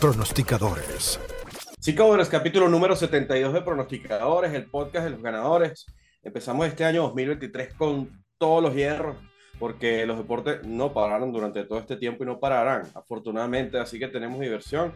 pronosticadores. Chicos, capítulo número 72 de Pronosticadores, el podcast de los ganadores. Empezamos este año 2023 con todos los hierros, porque los deportes no pararon durante todo este tiempo y no pararán, afortunadamente, así que tenemos diversión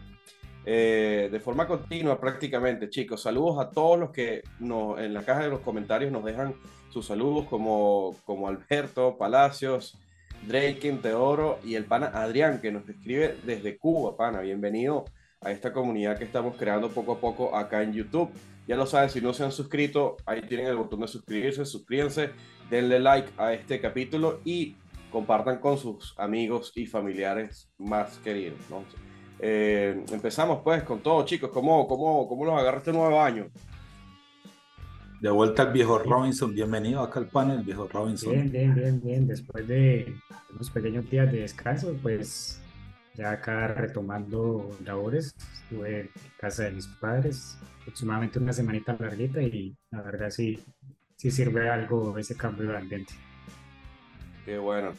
eh, de forma continua prácticamente, chicos. Saludos a todos los que nos, en la caja de los comentarios nos dejan sus saludos, como, como Alberto Palacios, Drake, Teodoro y el pana Adrián, que nos escribe desde Cuba, pana. Bienvenido a esta comunidad que estamos creando poco a poco acá en YouTube. Ya lo saben, si no se han suscrito, ahí tienen el botón de suscribirse, suscríbanse, denle like a este capítulo y compartan con sus amigos y familiares más queridos. Eh, empezamos pues con todo, chicos. ¿Cómo, cómo, cómo los agarra este nuevo año? De vuelta al viejo Robinson, bienvenido acá al panel, viejo Robinson. Bien, bien, bien, bien. Después de unos pequeños días de descanso, pues ya acá retomando labores, estuve en casa de mis padres aproximadamente una semanita larguita y la verdad sí, sí sirve algo ese cambio de ambiente. Qué bueno,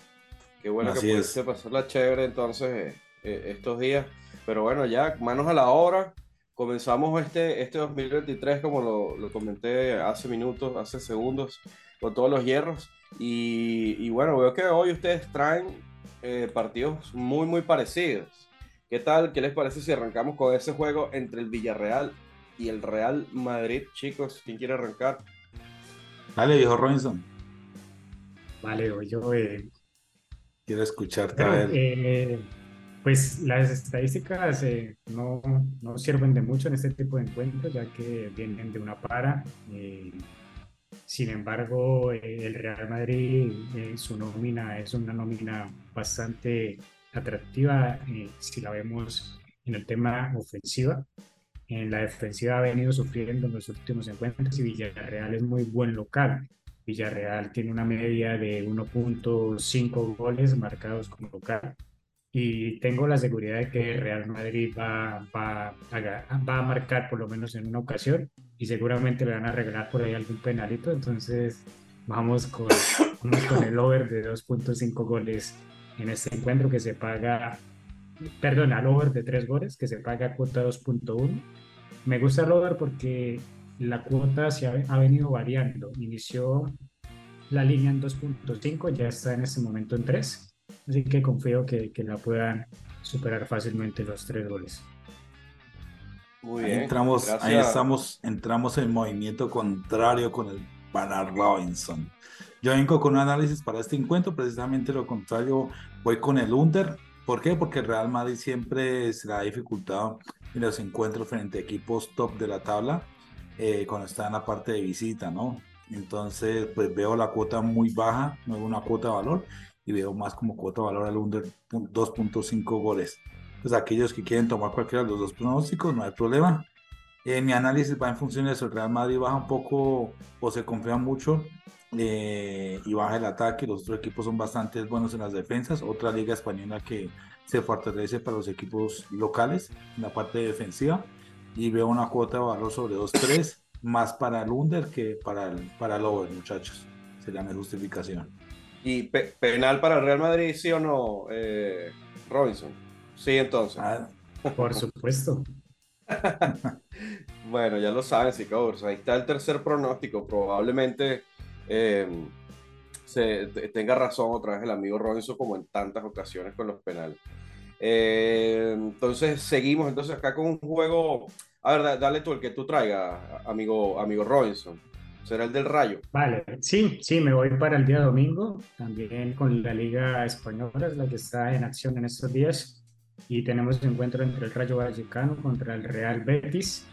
qué bueno que pudiste pasarla chévere entonces eh, estos días, pero bueno, ya manos a la obra comenzamos este, este 2023, como lo, lo, comenté hace minutos, hace segundos, con todos los hierros. Y, y bueno, veo que hoy ustedes traen eh, partidos muy, muy parecidos. ¿Qué tal? ¿Qué les parece si arrancamos con ese juego entre el Villarreal y el Real Madrid? Chicos, ¿quién quiere arrancar? Dale, viejo Robinson. Vale, yo... Eh... Quiero escucharte. a ver. Eh, pues las estadísticas eh, no, no, sirven de mucho en este tipo de encuentros, ya que vienen de una para. Eh, sin embargo, eh, el Real Madrid, su nómina es una nómina bastante atractiva si la vemos en el tema ofensiva. En la defensiva ha venido sufriendo en los últimos encuentros y Villarreal es muy buen local. Villarreal tiene una media de 1.5 goles marcados como local y tengo la seguridad de que Real Madrid va, va, va a marcar por lo menos en una ocasión y seguramente le van a regalar por ahí algún penalito, entonces vamos con, con el over de 2.5 goles en este encuentro que se paga, perdón, al over de 3 goles que se paga cuota 2.1. Me gusta el over porque la cuota se ha, ha venido variando, inició la línea en 2.5, ya está en este momento en 3 Así que confío que, que la puedan superar fácilmente los tres goles. Muy bien. Ahí, entramos, ahí estamos, entramos en movimiento contrario con el para Robinson. Yo vengo con un análisis para este encuentro, precisamente lo contrario, voy con el under. ¿Por qué? Porque el Real Madrid siempre se ha dificultado en los encuentros frente a equipos top de la tabla eh, cuando está en la parte de visita, ¿no? Entonces, pues veo la cuota muy baja, no es una cuota de valor, y veo más como cuota valor al under 2.5 goles. Pues aquellos que quieren tomar cualquiera de los dos pronósticos, no hay problema. Eh, mi análisis va en función de eso. El Real Madrid baja un poco o se confía mucho eh, y baja el ataque. Los otros equipos son bastante buenos en las defensas. Otra liga española que se fortalece para los equipos locales en la parte defensiva. Y veo una cuota de valor sobre 2-3, más para el under que para el, para el over, muchachos. Sería mi justificación. ¿Y penal para el Real Madrid, sí o no, eh, Robinson? Sí, entonces. Ah, por supuesto. bueno, ya lo saben, chicos. Ahí está el tercer pronóstico. Probablemente eh, se, tenga razón otra vez el amigo Robinson, como en tantas ocasiones con los penales. Eh, entonces, seguimos entonces acá con un juego. A ver, dale tú el que tú traigas, amigo, amigo Robinson será el del Rayo. Vale, sí, sí, me voy para el día domingo, también con la Liga Española, es la que está en acción en estos días, y tenemos un encuentro entre el Rayo Vallecano contra el Real Betis.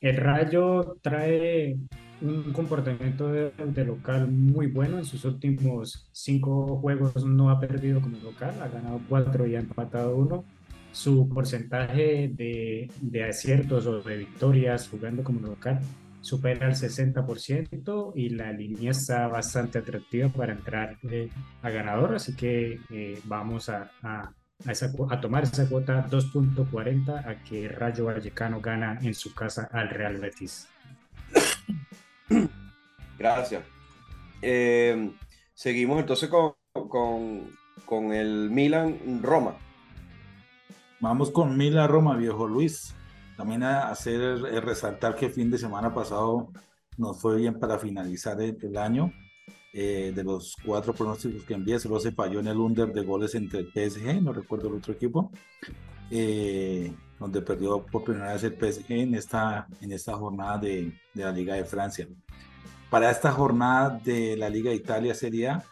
El Rayo trae un comportamiento de, local muy bueno. En sus últimos cinco juegos no ha perdido como local, ha ganado cuatro y ha empatado uno. Su porcentaje de, de aciertos o de victorias jugando como local supera el 60% y la línea está bastante atractiva para entrar eh, a ganador, así que eh, vamos a, a, a, tomar esa cuota 2.40 a que Rayo Vallecano gana en su casa al Real Betis. Gracias. Eh, seguimos entonces con, con, con el Milan-Roma. Vamos con Mila Roma, viejo Luis. También a hacer eh, resaltar que el fin de semana pasado nos fue bien para finalizar el, año. Eh, de los cuatro pronósticos que envié, solo se falló en el under de goles entre el PSG, no recuerdo el otro equipo, eh, donde perdió por primera vez el PSG en esta, en esta jornada de, de la Liga de Francia. Para esta jornada de la Liga de Italia sería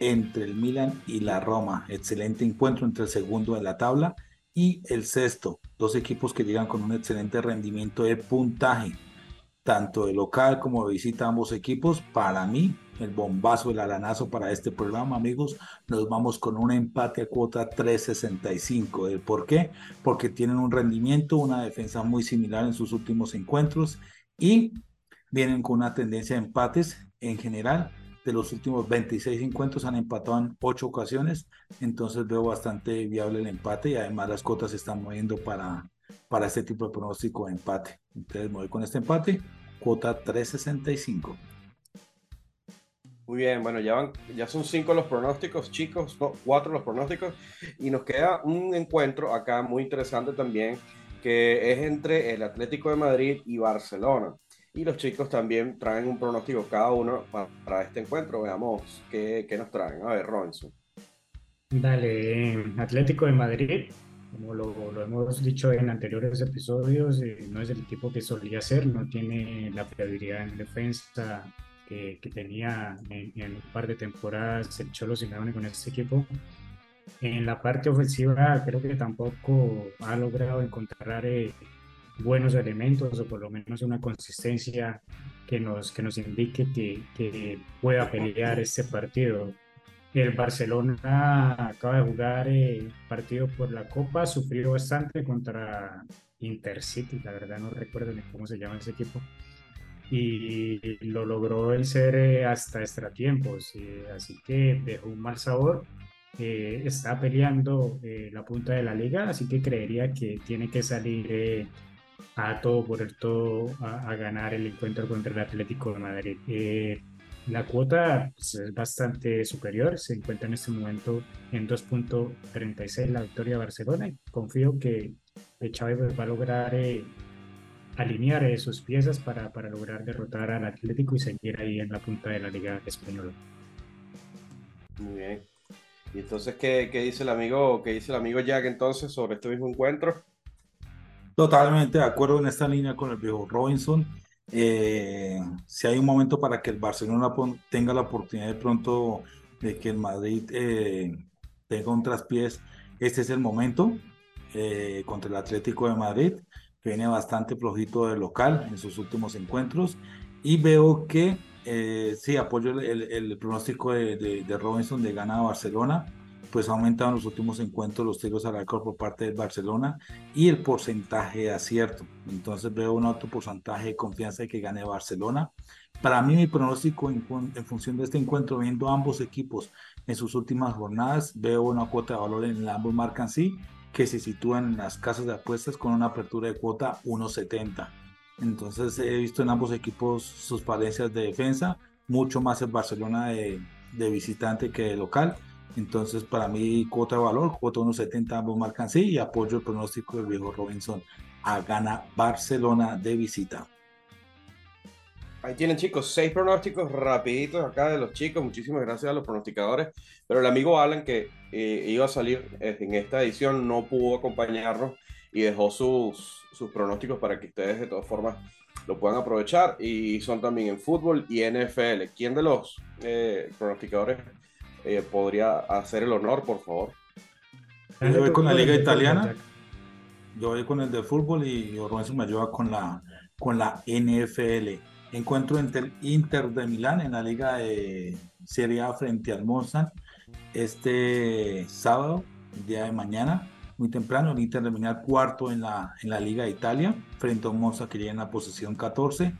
entre el Milan y la Roma. Excelente encuentro entre el segundo de la tabla y el sexto. Dos equipos que llegan con un excelente rendimiento de puntaje, tanto de local como de visita ambos equipos. Para mí, el bombazo, el alanazo para este programa, amigos, nos vamos con un empate a cuota 365. ¿El por qué? Porque tienen un rendimiento, una defensa muy similar en sus últimos encuentros y vienen con una tendencia de empates en general de los últimos 26 encuentros han empatado en 8 ocasiones, entonces veo bastante viable el empate y además las cotas se están moviendo para, para este tipo de pronóstico de empate. Entonces me voy con este empate, cuota 365. Muy bien, bueno, ya, van, ya son cinco los pronósticos, chicos, no, cuatro los pronósticos, y nos queda un encuentro acá muy interesante también, que es entre el Atlético de Madrid y Barcelona. Y los chicos también traen un pronóstico cada uno para, este encuentro. Veamos qué, qué, nos traen. A ver, Robinson. Dale, Atlético de Madrid, como lo, lo hemos dicho en anteriores episodios, eh, no es el equipo que solía ser, no tiene la fiabilidad en defensa que, que tenía en, un par de temporadas el Cholo Simeone con este equipo. En la parte ofensiva creo que tampoco ha logrado encontrar eh, buenos elementos o por lo menos una consistencia que nos, que nos indique que, que pueda pelear este partido. El Barcelona acaba de jugar el eh, partido por la Copa, sufrió bastante contra Intercity, la verdad no recuerdo ni cómo se llama ese equipo, y lo logró vencer eh, hasta extratiempos, eh, así que dejó un mal sabor. está peleando la punta de la liga, así que creería que tiene que salir a todo por el todo a, ganar el encuentro contra el Atlético de Madrid. Eh, la cuota pues, es bastante superior, se encuentra en este momento en 2.36 la victoria de Barcelona confío que Chávez pues, va a lograr eh, alinear eh, sus piezas para, para lograr derrotar al Atlético y seguir ahí en la punta de la Liga Española. Muy bien. ¿Y entonces qué, qué dice el amigo, qué dice el amigo Jack entonces sobre este mismo encuentro? Totalmente de acuerdo en esta línea con el viejo Robinson. Eh, si hay un momento para que el Barcelona tenga la oportunidad de pronto de que el Madrid eh, tenga un traspiés, este es el momento eh, contra el Atlético de Madrid, viene bastante flojito de local en sus últimos encuentros. Y veo que sí, apoyo el, pronóstico de, Robinson de gana a Barcelona pues ha aumentado en los últimos encuentros los tiros al arco por parte del Barcelona y el porcentaje de acierto. Entonces veo un alto porcentaje de confianza de que gane Barcelona. Para mí mi pronóstico en, función de este encuentro, viendo ambos equipos en sus últimas jornadas, veo una cuota de valor en ambos marcan sí, que se sitúan en las casas de apuestas con una apertura de cuota 1.70. Entonces he visto en ambos equipos sus falencias de defensa, mucho más el Barcelona de, de visitante que de local entonces, para mí, cuota de valor, cuota 1.70, ambos marcan sí y apoyo el pronóstico del viejo Robinson a gana Barcelona de visita. Ahí tienen chicos, seis pronósticos rapiditos acá de los chicos. Muchísimas gracias a los pronosticadores. Pero el amigo Alan que eh, iba a salir eh, en esta edición no pudo acompañarnos y dejó sus, sus pronósticos para que ustedes de todas formas lo puedan aprovechar. Y son también en fútbol y NFL. ¿Quién de los eh, pronosticadores eh, podría hacer el honor, por favor. Yo voy con la liga italiana, yo voy con el de fútbol y Lorenzo me ayuda con la, con la NFL. Encuentro entre el Inter de Milán en la liga de Serie A frente al Monza este sábado, el día de mañana, muy temprano, el Inter de Milán cuarto en la, en la Liga de Italia, frente a un Monza que llega en la posición 14.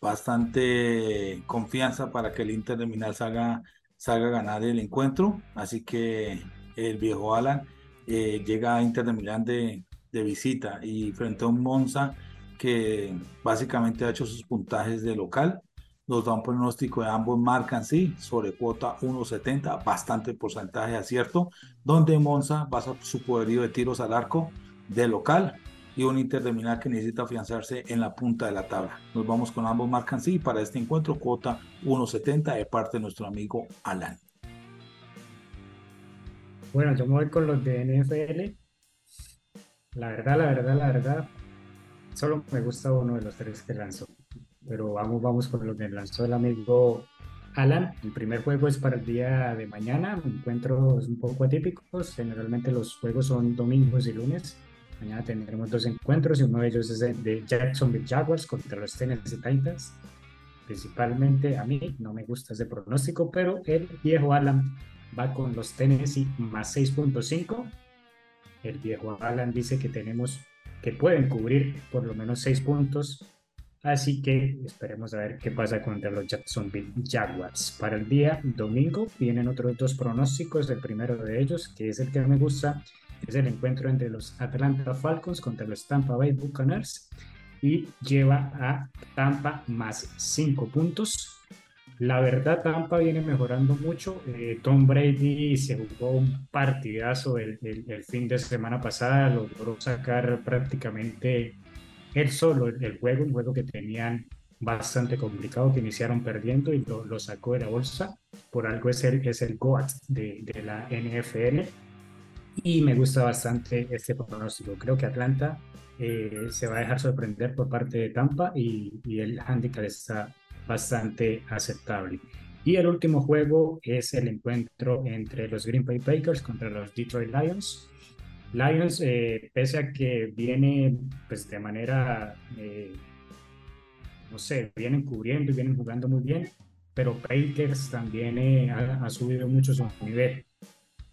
Bastante confianza para que el Inter de Milán salga salga a ganar el encuentro. Así que el viejo Alan eh, llega a Inter de Milán de, de, visita y frente a un Monza que básicamente ha hecho sus puntajes de local. Nos da un pronóstico de ambos marcan sí, sobre cuota 1.70, bastante porcentaje de acierto, donde Monza basa su poderío de tiros al arco de local y un Inter de Milán que necesita afianzarse en la punta de la tabla. Nos vamos con ambos marcan sí para este encuentro, cuota 1.70 de parte de nuestro amigo Alan. Bueno, yo me voy con los de NFL. La verdad, la verdad, la verdad, solo me gusta uno de los tres que lanzó. Pero vamos, vamos con lo que lanzó el amigo Alan. El primer juego es para el día de mañana. Encuentros un poco atípicos. Generalmente los juegos son domingos y lunes. Mañana tendremos dos encuentros y uno de ellos es de Jacksonville Jaguars contra los Tennessee Titans. Principalmente a mí no me gusta ese pronóstico, pero el viejo Alan va con los Tennessee más 6.5. El viejo Alan dice que tenemos que pueden cubrir por lo menos 6 puntos. Así que esperemos a ver qué pasa contra los Jacksonville Jaguars. Para el día domingo vienen otros dos pronósticos. El primero de ellos, que es el que me gusta, es el encuentro entre los Atlanta Falcons contra los Tampa Bay Buccaneers y lleva a Tampa más 5 puntos. La verdad, Tampa viene mejorando mucho. Eh, Tom Brady se jugó un partidazo el, el, fin de semana pasada, logró sacar prácticamente él solo el, juego, un juego que tenían bastante complicado, que iniciaron perdiendo y lo, sacó de la bolsa. Por algo es el, es el GOAT de la NFL. Y me gusta bastante este pronóstico. Creo que Atlanta eh, se va a dejar sorprender por parte de Tampa y, y el handicap está bastante aceptable. Y el último juego es el encuentro entre los Green Bay Packers contra los Detroit Lions. Lions, eh, pese a que viene pues, de manera, eh, no sé, vienen cubriendo y vienen jugando muy bien, pero Packers también eh, ha, ha, subido mucho su nivel.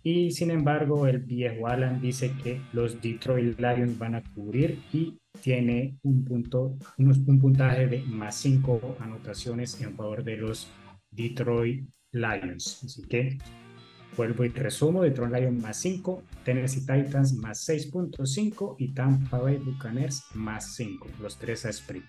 Y sin embargo, el viejo Alan dice que los Detroit Lions van a cubrir y tiene un, punto, un, puntaje de más 5 anotaciones en favor de los Detroit Lions. Así que vuelvo y resumo, Detroit Lions más 5, Tennessee Titans más 6.5 y Tampa Bay Buccaneers más 5, los tres a sprint.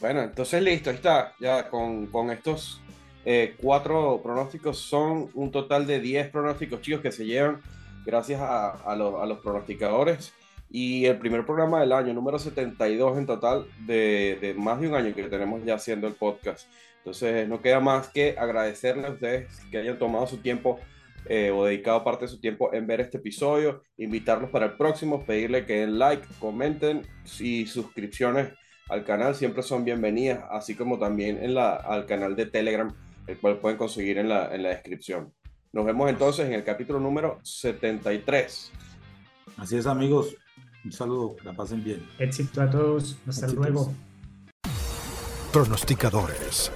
Bueno, entonces listo, ahí está, ya con, con estos eh, cuatro pronósticos son un total de 10 pronósticos chicos que se llevan gracias a, los pronosticadores y el primer programa del año, número 72 en total, de, de, más de un año que tenemos ya haciendo el podcast. Entonces, no queda más que agradecerles a ustedes que hayan tomado su tiempo eh, o dedicado parte de su tiempo en ver este episodio, invitarlos para el próximo, pedirle que den like, comenten y suscripciones al canal siempre son bienvenidas, así como también en la, al canal de Telegram, el cual pueden conseguir en la, en la descripción. Nos vemos entonces en el capítulo número 73. Así es amigos, un saludo, que la pasen bien. Éxito a todos, hasta luego. Pronosticadores